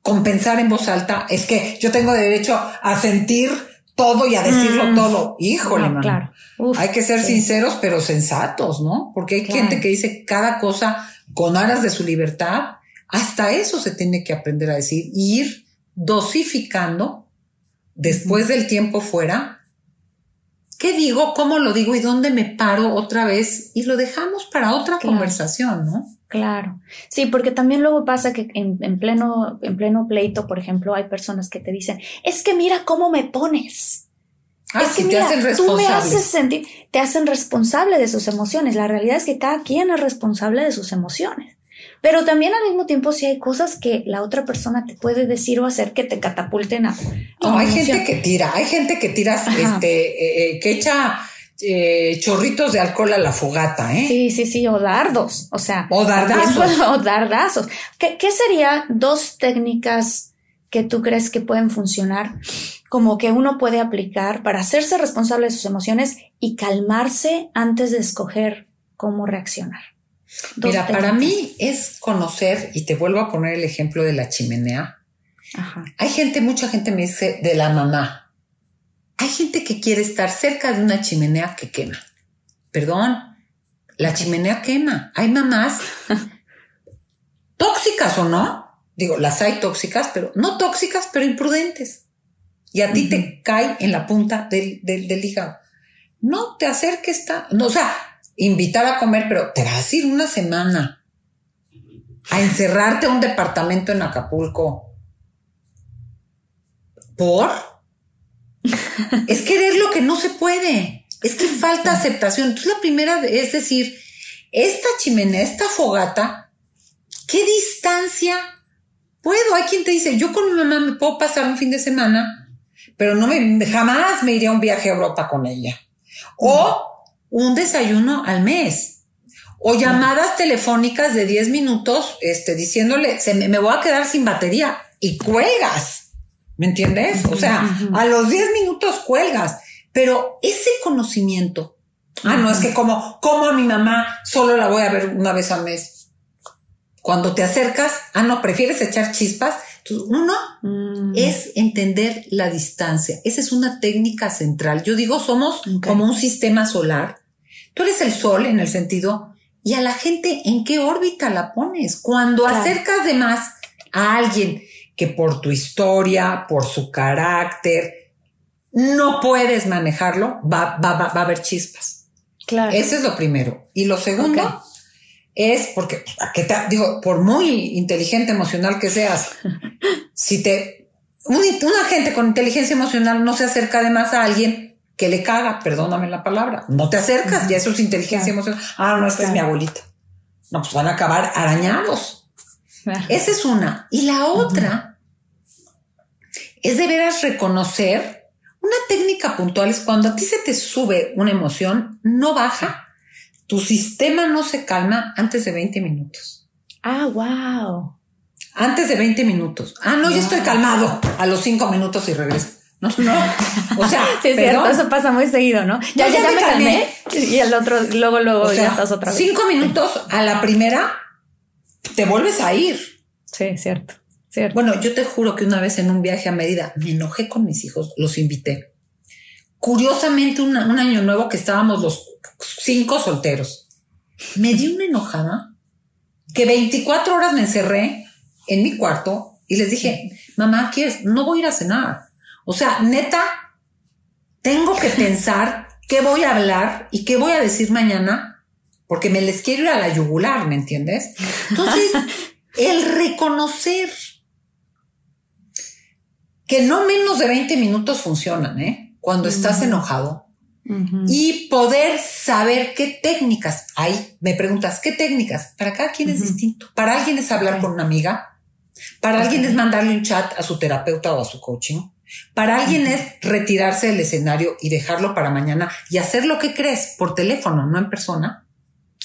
con pensar en voz alta. Es que yo tengo derecho a sentir todo y a decirlo mm. todo. Híjole, Claro. hay que ser sinceros, pero sensatos, ¿no? Porque hay gente que dice cada cosa con aras de su libertad hasta eso se tiene que aprender a decir, ir dosificando después del tiempo fuera. ¿Qué digo? ¿Cómo lo digo? ¿Y dónde me paro otra vez? Y lo dejamos para otra conversación, ¿no?
Claro. Sí, porque también luego pasa que en, pleno, en pleno pleito, por ejemplo, hay personas que te dicen, es que mira cómo me pones.
Ah, es que te hacen responsable.
Tú me haces sentir, te hacen responsable de sus emociones. La realidad es que cada quien es responsable de sus emociones. Pero también al mismo tiempo si hay cosas que la otra persona te puede decir o hacer que te catapulten a...
No, hay gente que tira, hay gente que tira, este, eh, eh, que echa eh, chorritos de alcohol a la fogata, ¿eh?
Sí, sí, sí, o dardos, o sea.
O dardazos. [laughs]
O dardazos. ¿Qué, qué sería dos técnicas que tú crees que pueden funcionar como que uno puede aplicar para hacerse responsable de sus emociones y calmarse antes de escoger cómo reaccionar?
Mira, para mí es conocer, y te vuelvo a poner el ejemplo de la chimenea. Hay gente, mucha gente me dice de la mamá. Hay gente que quiere estar cerca de una chimenea que quema. Perdón, la chimenea quema. Hay mamás [laughs] tóxicas o no. Digo, las hay tóxicas, pero no tóxicas, pero imprudentes. Y a ti te cae en la punta del, del, hígado. No te acerques, no, o sea, invitar a comer, pero te vas a ir una semana a encerrarte a un departamento en Acapulco. ¿Por? es querer lo que no se puede. Es que falta aceptación. Entonces la primera es decir, esta chimenea, esta fogata, ¿qué distancia puedo? Hay quien te dice, yo con mi mamá me puedo pasar un fin de semana, pero no me, jamás me iría a un viaje a Europa con ella. O un desayuno al mes. O llamadas telefónicas de 10 minutos, este, diciéndole, se me, me voy a quedar sin batería y cuelgas. ¿Me entiendes? O sea, a los 10 minutos cuelgas. Pero ese conocimiento, ah, no, es que como, como a mi mamá solo la voy a ver una vez al mes. Cuando te acercas, ah, no, prefieres echar chispas. uno mm. es entender la distancia. Esa es una técnica central. Yo digo, somos como un sistema solar. Tú eres el sol en el sentido, y a la gente, ¿en qué órbita la pones? Cuando acercas de más a alguien que por tu historia, por su carácter, no puedes manejarlo, va, va, va, a haber chispas. Claro. Eso es lo primero. Y lo segundo es porque, ¿a te, digo, por muy inteligente emocional que seas, [laughs] si te, una gente con inteligencia emocional no se acerca además a alguien que le caga, perdóname la palabra, no te acercas, y eso es inteligencia emocional. Ah, no, esta es mi abuelita. No, pues van a acabar arañados. Esa es una. Y la otra es de veras reconocer una técnica puntual es cuando a ti se te sube una emoción, no baja, tu sistema no se calma antes de 20 minutos.
Ah, wow.
Antes de 20 minutos. Ah, no, yo estoy calmado a los 5 minutos y regreso. No, [laughs] no. O sea, [laughs]
sí, es cierto, eso pasa muy seguido, ¿no? Ya, ya, ya, me calmé. Y el otro, luego, luego ya estás otra vez.
Cinco minutos a la primera, te vuelves a ir.
Sí, cierto.
Bueno, yo te juro que una vez en un viaje a Mérida me enojé con mis hijos, los invité. Curiosamente, un año nuevo que estábamos los cinco solteros. Me di una enojada que 24 horas me encerré en mi cuarto y les dije, mamá, ¿quieres? No voy a ir a cenar. O sea, neta, tengo que pensar qué voy a hablar y qué voy a decir mañana porque me les quiero ir a la yugular, ¿me entiendes? Entonces, [laughs] el reconocer que no menos de 20 minutos funcionan, ¿eh? Cuando estás enojado. Y poder saber qué técnicas hay. Me preguntas, ¿qué técnicas? Para cada quien es distinto. Para alguien es hablar con una amiga. Para alguien es mandarle un chat a su terapeuta o a su coaching. Para alguien es retirarse del escenario y dejarlo para mañana y hacer lo que crees por teléfono, no en persona.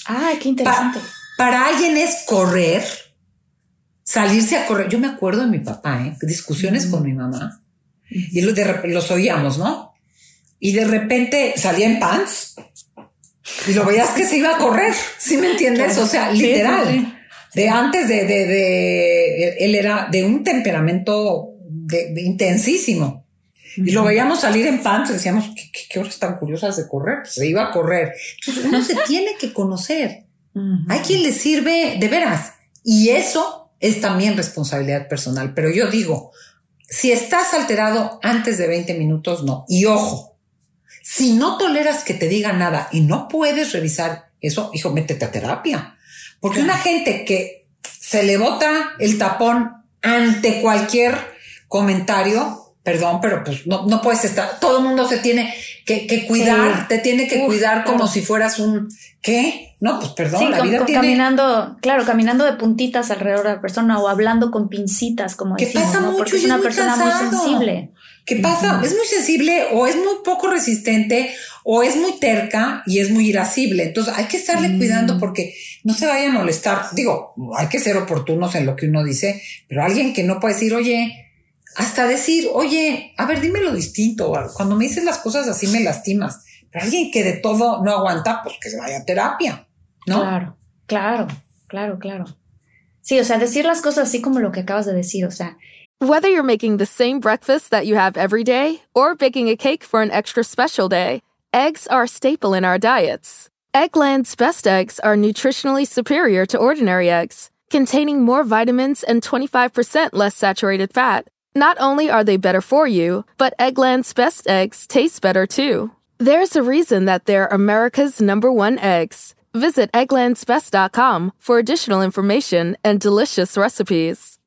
Ah, qué interesante.
para alguien es correr salirse a correr. Yo me acuerdo de mi papá, ¿eh? discusiones con mi mamá y los oíamos, ¿no? Y de repente salía en pants y lo veías que se iba a correr, ¿sí me entiendes? O sea, literal. De antes de, de, de, él era de un temperamento de, intensísimo. Y lo veíamos salir en pants decíamos, ¿qué, qué, horas tan curiosas de correr? Pues se iba a correr. Entonces uno se [laughs] tiene que conocer. Hay quien le sirve de veras. Y eso es también responsabilidad personal. Pero yo digo, si estás alterado antes de 20 minutos, no. Y ojo, si no toleras que te diga nada y no puedes revisar eso, hijo, métete a terapia. Porque una gente que se le bota el tapón ante cualquier comentario, perdón, pero pues no, no puedes estar, todo el mundo se tiene que, cuidar, te tiene que cuidar como si fueras un, ¿qué? No, pues perdón, la vida tiene...
caminando, claro, caminando de puntitas alrededor de la persona o hablando con pincitas, como
que pasa mucho
Porque es una persona muy sensible.
¿Qué pasa? Es muy sensible o es muy poco resistente o es muy terca y es muy irascible. Entonces hay que estarle mm. cuidando porque no se vaya a molestar. Digo, hay que ser oportunos en lo que uno dice, pero alguien que no puede decir, oye, hasta decir, oye, a ver, dime lo distinto. Cuando me dices las cosas así me lastimas. Pero alguien que de todo no aguanta, pues que se vaya a terapia. ¿no?
Claro, claro, claro, claro. Sí, o sea, decir las cosas así como lo que acabas de decir, o sea.
Whether you're making the same breakfast that you have every day or baking a cake for an extra special day, eggs are a staple in our diets. Eggland's best eggs are nutritionally superior to ordinary eggs, containing more vitamins and 25% less saturated fat. Not only are they better for you, but Eggland's best eggs taste better too. There's a reason that they're America's number one eggs. Visit egglandsbest.com for additional information and delicious recipes.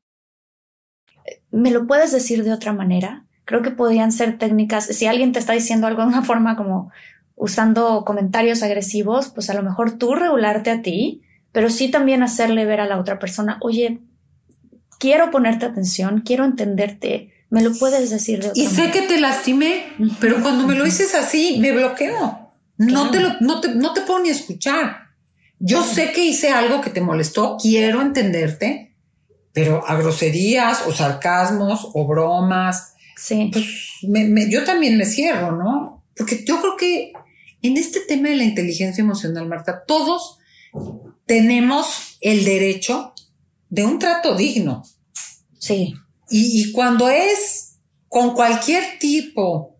¿Me lo puedes decir de otra manera?
creo que podrían ser técnicas, si alguien te está diciendo algo de una forma como usando comentarios agresivos, pues a lo mejor tú regularte a ti, pero sí también hacerle ver a la otra persona, oye, quiero ponerte atención, quiero entenderte, me lo puedes decir de otra
Y sé que te lastimé, pero cuando me lo dices así, me bloqueo. No, te lo, no, te, no te puedo ni escuchar. Yo sé que hice algo que te molestó, quiero entenderte, pero a groserías o sarcasmos o bromas,
sí.
pues me, yo también me cierro, ¿no? Porque yo creo que en este tema de la inteligencia emocional, Marta, todos tenemos el derecho de un trato digno.
Sí.
Y, cuando es con cualquier tipo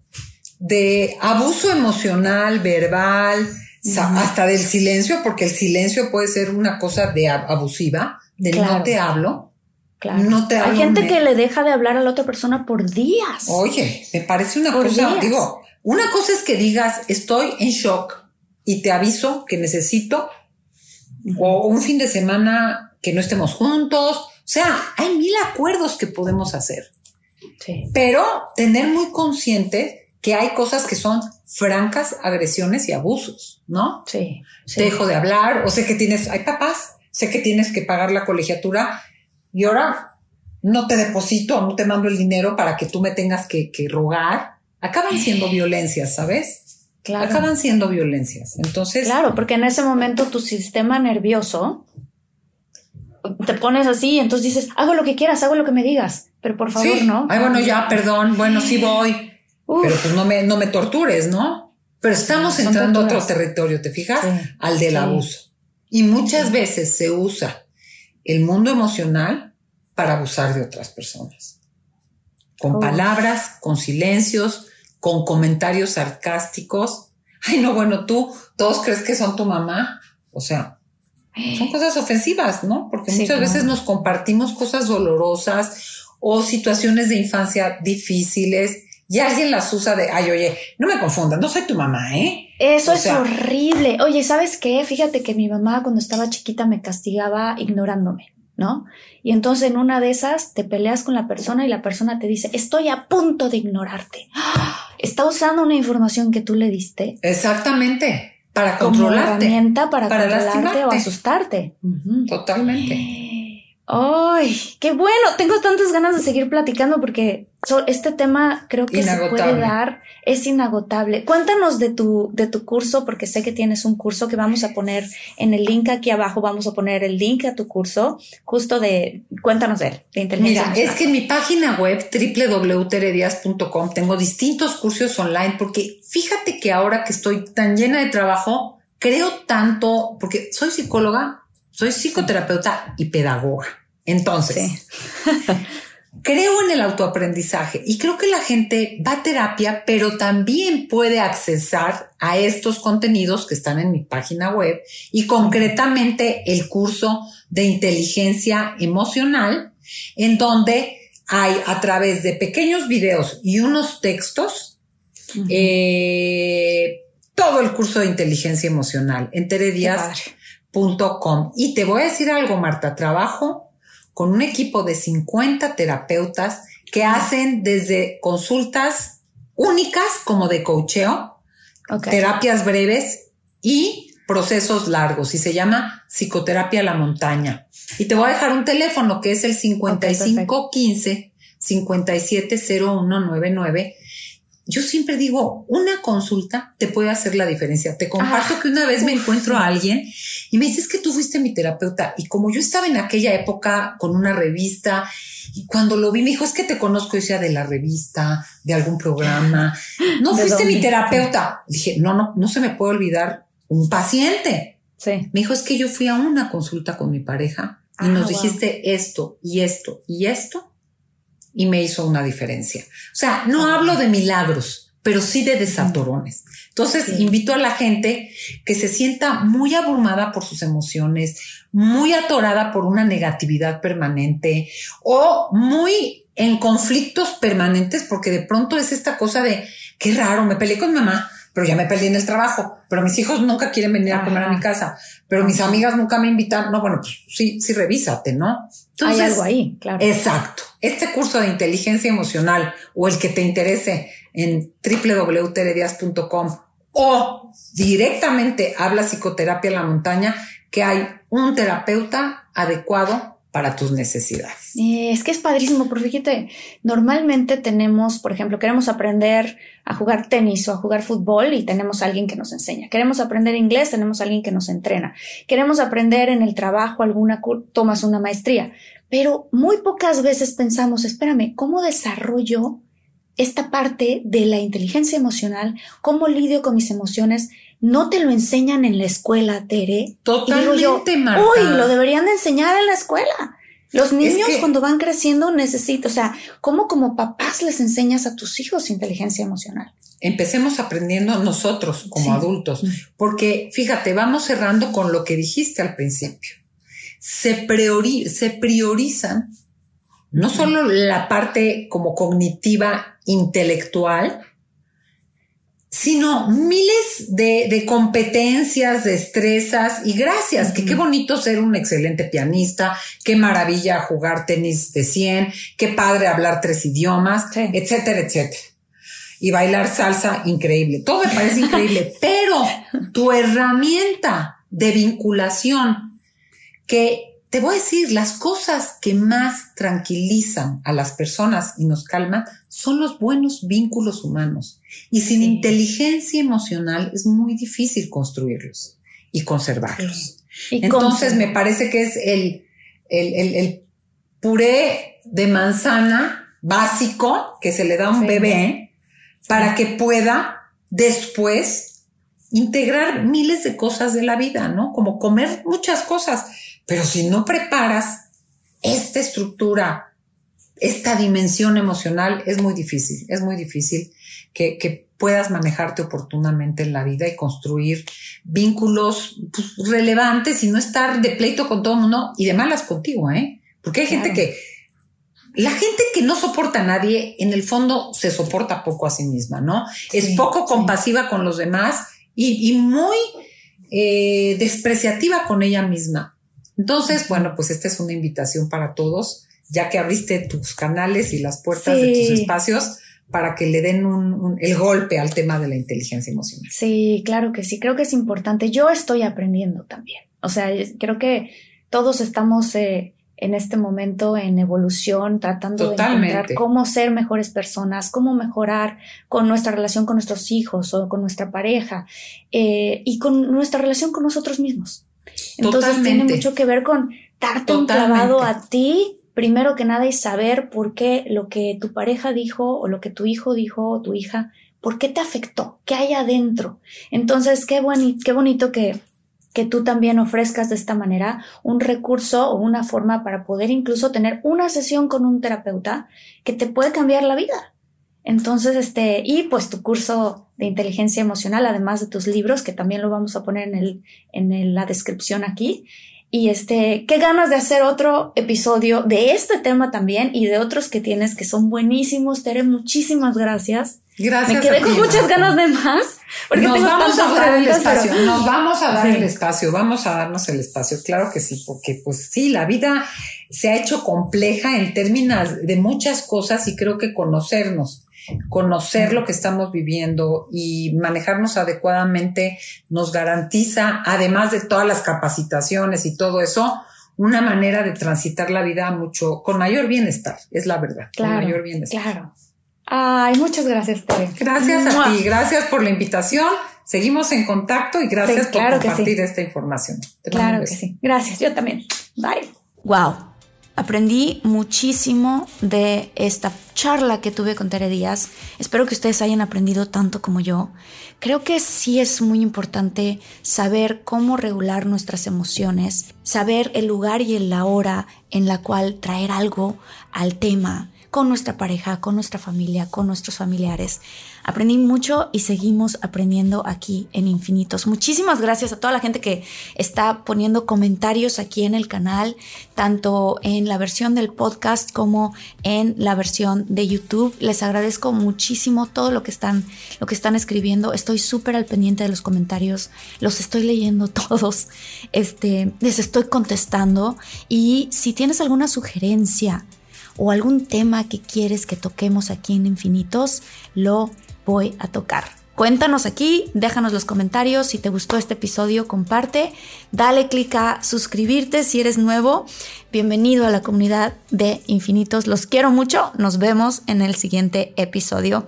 de abuso emocional, verbal, hasta del silencio, porque el silencio puede ser una cosa de abusiva, de no te hablo.
Claro. No te Hay gente que le deja de hablar a la otra persona por días.
Oye, me parece una cosa, digo, una cosa es que digas, estoy en shock y te aviso que necesito, o un fin de semana que no estemos juntos. O sea, hay mil acuerdos que podemos hacer. Sí. Pero tener muy consciente que hay cosas que son francas agresiones y abusos, ¿no?
Sí,
dejo de hablar, o sé que tienes, hay papás, sé que tienes que pagar la colegiatura y ahora no te deposito, no te mando el dinero para que tú me tengas que, rogar. Acaban siendo violencias, ¿sabes? Claro. Acaban siendo violencias. Entonces.
Claro, porque en ese momento tu sistema nervioso te pones así, y entonces dices, hago lo que quieras, hago lo que me digas, pero por favor, ¿no?
Ay, bueno, ya, perdón, bueno, sí voy. Pero pues no me, no me tortures, ¿no? Pero estamos entrando a otro territorio, ¿te fijas? Al del abuso. Y muchas veces se usa el mundo emocional para abusar de otras personas. Con palabras, con silencios, con comentarios sarcásticos. Ay, no, bueno, tú, todos crees que son tu mamá. O sea, son cosas ofensivas, ¿no? Porque muchas veces nos compartimos cosas dolorosas o situaciones de infancia difíciles y alguien las usa de, ay, oye, no me confundas, no soy tu mamá, ¿eh?
Eso es horrible. Oye, ¿sabes qué? Fíjate que mi mamá cuando estaba chiquita me castigaba ignorándome, ¿no? Y entonces en una de esas te peleas con la persona y la persona te dice, estoy a punto de ignorarte. [gasps] Está usando una información que tú le diste.
Exactamente. Para controlarte.
Como herramienta para, controlarte o asustarte.
Totalmente. [gasps]
Ay, qué bueno. Tengo tantas ganas de seguir platicando porque este tema creo que se puede dar, es inagotable. Cuéntanos de tu, de tu curso, porque sé que tienes un curso que vamos a poner en el link aquí abajo. Vamos a poner el link a tu curso, justo de, cuéntanos de él, de
inteligencia. Mira, es que en mi página web www.teredias.com tengo distintos cursos online porque fíjate que ahora que estoy tan llena de trabajo, creo tanto, porque soy psicóloga, soy psicoterapeuta y pedagoga. Entonces, [laughs] creo en el autoaprendizaje y creo que la gente va a terapia, pero también puede accesar a estos contenidos que están en mi página web y concretamente el curso de inteligencia emocional, en donde hay a través de pequeños videos y unos textos, eh, todo el curso de inteligencia emocional en teredias.com. Y te voy a decir algo, Marta, trabajo con un equipo de 50 terapeutas que hacen desde consultas únicas como de coacheo, terapias breves y procesos largos y se llama psicoterapia a la montaña. Y te voy a dejar un teléfono que es el 5515 570199 yo siempre digo, una consulta te puede hacer la diferencia. Te comparto ah, que una vez me encuentro a alguien y me dices que tú fuiste mi terapeuta y como yo estaba en aquella época con una revista y cuando lo vi me dijo, es que te conozco, yo sea de la revista, de algún programa. [gasps] No fuiste mi terapeuta. Dije, no, no, no se me puede olvidar un paciente.
Sí.
Me dijo, es que yo fui a una consulta con mi pareja y ah, nos dijiste esto y esto y esto y me hizo una diferencia. O sea, no hablo de milagros, pero sí de desatorones. Entonces, invito a la gente que se sienta muy abrumada por sus emociones, muy atorada por una negatividad permanente o muy en conflictos permanentes, porque de pronto es esta cosa de, qué raro, me peleé con mamá, pero ya me peleé en el trabajo, pero mis hijos nunca quieren venir a comer a mi casa, pero mis amigas nunca me invitan. No, bueno, pues sí, sí, revísate, ¿no?
Hay algo ahí, claro.
Exacto. Este curso de inteligencia emocional o el que te interese en www.teredias.com o directamente habla psicoterapia en la montaña, que hay un terapeuta adecuado para tus necesidades.
Eh, es que es padrísimo, porque fíjate, normalmente tenemos, por ejemplo, queremos aprender a jugar tenis o a jugar fútbol y tenemos a alguien que nos enseña. Queremos aprender inglés, tenemos a alguien que nos entrena. Queremos aprender en el trabajo alguna, tomas una maestría. Pero muy pocas veces pensamos, espérame, ¿cómo desarrollo esta parte de la inteligencia emocional? ¿Cómo lidio con mis emociones? No te lo enseñan en la escuela, Tere.
Totalmente,
Uy, lo deberían de enseñar en la escuela. Los niños cuando van creciendo necesitan, o sea, ¿cómo como papás les enseñas a tus hijos inteligencia emocional?
Empecemos aprendiendo nosotros como adultos, porque fíjate, vamos cerrando con lo que dijiste al principio. Se, se priorizan no solo la parte como cognitiva intelectual, sino miles de, competencias, destrezas y gracias, que qué bonito ser un excelente pianista, qué maravilla jugar tenis de 100, qué padre hablar tres idiomas, etcétera, etcétera. Y bailar salsa, increíble. Todo me parece increíble, [laughs] pero tu herramienta de vinculación que te voy a decir, las cosas que más tranquilizan a las personas y nos calman son los buenos vínculos humanos. Y sin inteligencia emocional es muy difícil construirlos y conservarlos. Entonces me parece que es el, el, el, puré de manzana básico que se le da a un bebé para que pueda después integrar miles de cosas de la vida, ¿no? Como comer muchas cosas pero si no preparas esta estructura, esta dimensión emocional, es muy difícil, es muy difícil que, puedas manejarte oportunamente en la vida y construir vínculos pues, relevantes y no estar de pleito con todo el mundo y de malas contigo, ¿eh? Porque hay gente que, la gente que no soporta a nadie, en el fondo se soporta poco a sí misma, ¿no? es poco compasiva con los demás y, muy eh, despreciativa con ella misma. Entonces, bueno, pues esta es una invitación para todos, ya que abriste tus canales y las puertas de tus espacios para que le den un, el golpe al tema de la inteligencia emocional.
Sí, claro que sí, creo que es importante. Yo estoy aprendiendo también. O sea, creo que todos estamos eh, en este momento en evolución, tratando de encontrar cómo ser mejores personas, cómo mejorar con nuestra relación con nuestros hijos o con nuestra pareja eh, y con nuestra relación con nosotros mismos. Entonces tiene mucho que ver con darte un clavado a ti, primero que nada, y saber por qué lo que tu pareja dijo o lo que tu hijo dijo o tu hija, por qué te afectó, qué hay adentro. Entonces, qué, qué bonito que, que tú también ofrezcas de esta manera un recurso o una forma para poder incluso tener una sesión con un terapeuta que te puede cambiar la vida. Entonces, este, y pues tu curso de inteligencia emocional, además de tus libros, que también lo vamos a poner en el, en la descripción aquí. Y este, qué ganas de hacer otro episodio de este tema también y de otros que tienes que son buenísimos. Tere, muchísimas gracias.
Gracias.
Me quedé con muchas ganas de más.
Porque nos vamos a dar el espacio. Nos vamos a dar el espacio. Vamos a darnos el espacio. Claro que sí, porque pues sí, la vida se ha hecho compleja en términos de muchas cosas y creo que conocernos conocer lo que estamos viviendo y manejarnos adecuadamente nos garantiza, además de todas las capacitaciones y todo eso, una manera de transitar la vida mucho, con mayor bienestar, es la verdad,
claro,
con mayor bienestar.
Claro. Ay, muchas gracias, Tere.
Gracias a ti, gracias por la invitación. Seguimos en contacto y gracias por compartir esta información.
claro que sí. Gracias, yo también. Bye.
Wow. Aprendí muchísimo de esta charla que tuve con Tere Díaz. Espero que ustedes hayan aprendido tanto como yo. Creo que sí es muy importante saber cómo regular nuestras emociones, saber el lugar y la hora en la cual traer algo al tema con nuestra pareja, con nuestra familia, con nuestros familiares. Aprendí mucho y seguimos aprendiendo aquí en Infinitos. Muchísimas gracias a toda la gente que está poniendo comentarios aquí en el canal, tanto en la versión del podcast como en la versión de YouTube. Les agradezco muchísimo todo lo que están, lo que están escribiendo. Estoy súper al pendiente de los comentarios. Los estoy leyendo [laughs] todos. Este, les estoy contestando. Y si tienes alguna sugerencia,
o algún tema que quieres que toquemos aquí en Infinitos, lo voy a tocar. Cuéntanos aquí, déjanos los comentarios. Si te gustó este episodio, comparte. Dale clic a suscribirte si eres nuevo. Bienvenido a la comunidad de Infinitos. Los quiero mucho. Nos vemos en el siguiente episodio.